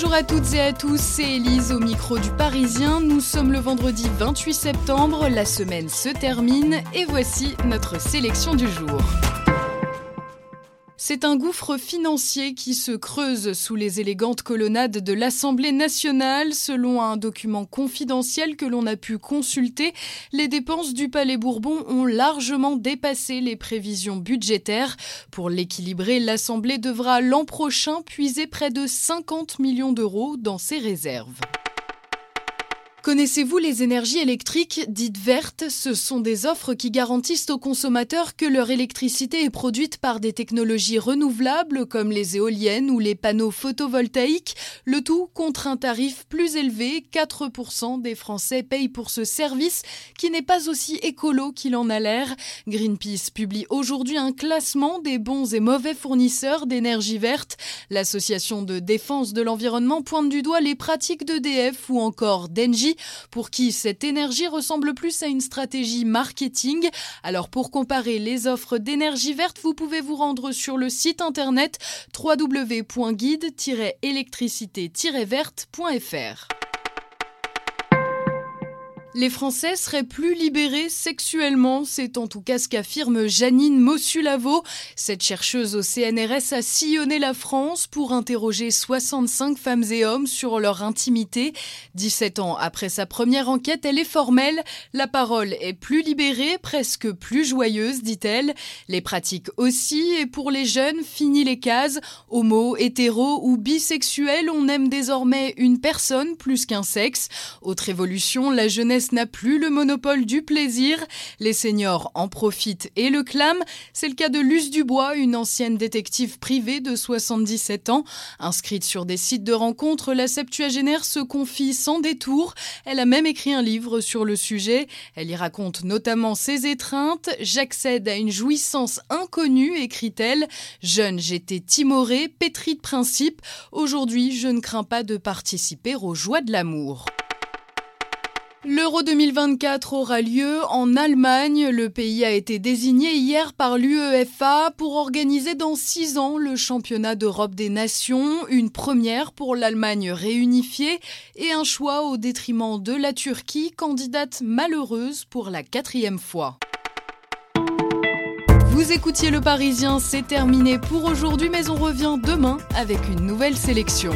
Bonjour à toutes et à tous, c'est Elise au micro du Parisien. Nous sommes le vendredi 28 septembre, la semaine se termine et voici notre sélection du jour. C'est un gouffre financier qui se creuse sous les élégantes colonnades de l'Assemblée nationale. Selon un document confidentiel que l'on a pu consulter, les dépenses du Palais Bourbon ont largement dépassé les prévisions budgétaires. Pour l'équilibrer, l'Assemblée devra l'an prochain puiser près de 50 millions d'euros dans ses réserves. Connaissez-vous les énergies électriques dites vertes? Ce sont des offres qui garantissent aux consommateurs que leur électricité est produite par des technologies renouvelables comme les éoliennes ou les panneaux photovoltaïques, le tout contre un tarif plus élevé. 4% des Français payent pour ce service qui n'est pas aussi écolo qu'il en a l'air. Greenpeace publie aujourd'hui un classement des bons et mauvais fournisseurs d'énergie verte. L'association de défense de l'environnement pointe du doigt les pratiques d'EDF ou encore d'Engie pour qui cette énergie ressemble plus à une stratégie marketing. Alors pour comparer les offres d'énergie verte, vous pouvez vous rendre sur le site internet www.guide-électricité-verte.fr. Les Français seraient plus libérés sexuellement, c'est en tout cas ce qu'affirme Janine Mossulavo. Cette chercheuse au CNRS a sillonné la France pour interroger 65 femmes et hommes sur leur intimité. 17 ans après sa première enquête, elle est formelle. La parole est plus libérée, presque plus joyeuse, dit-elle. Les pratiques aussi, et pour les jeunes, fini les cases. Homo, hétéro ou bisexuel, on aime désormais une personne plus qu'un sexe. Autre évolution, la jeunesse n'a plus le monopole du plaisir. Les seniors en profitent et le clament. C'est le cas de Luce Dubois, une ancienne détective privée de 77 ans. Inscrite sur des sites de rencontres, la septuagénaire se confie sans détour. Elle a même écrit un livre sur le sujet. Elle y raconte notamment ses étreintes. J'accède à une jouissance inconnue, écrit-elle. Jeune, j'étais timorée, pétrie de principes. Aujourd'hui, je ne crains pas de participer aux joies de l'amour. L'Euro 2024 aura lieu en Allemagne. Le pays a été désigné hier par l'UEFA pour organiser dans six ans le championnat d'Europe des nations, une première pour l'Allemagne réunifiée et un choix au détriment de la Turquie, candidate malheureuse pour la quatrième fois. Vous écoutiez Le Parisien, c'est terminé pour aujourd'hui, mais on revient demain avec une nouvelle sélection.